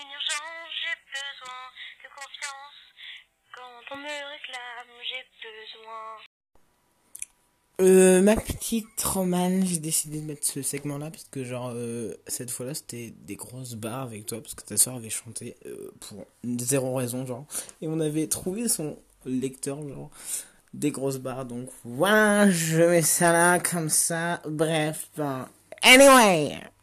une urgence, j'ai besoin de confiance. Quand on me réclame, j'ai besoin. Euh, ma petite romane, j'ai décidé de mettre ce segment-là parce que genre euh, cette fois-là c'était des grosses barres avec toi parce que ta soeur avait chanté euh, pour zéro raison genre et on avait trouvé son lecteur genre des grosses barres donc voilà je mets ça là comme ça bref ben, anyway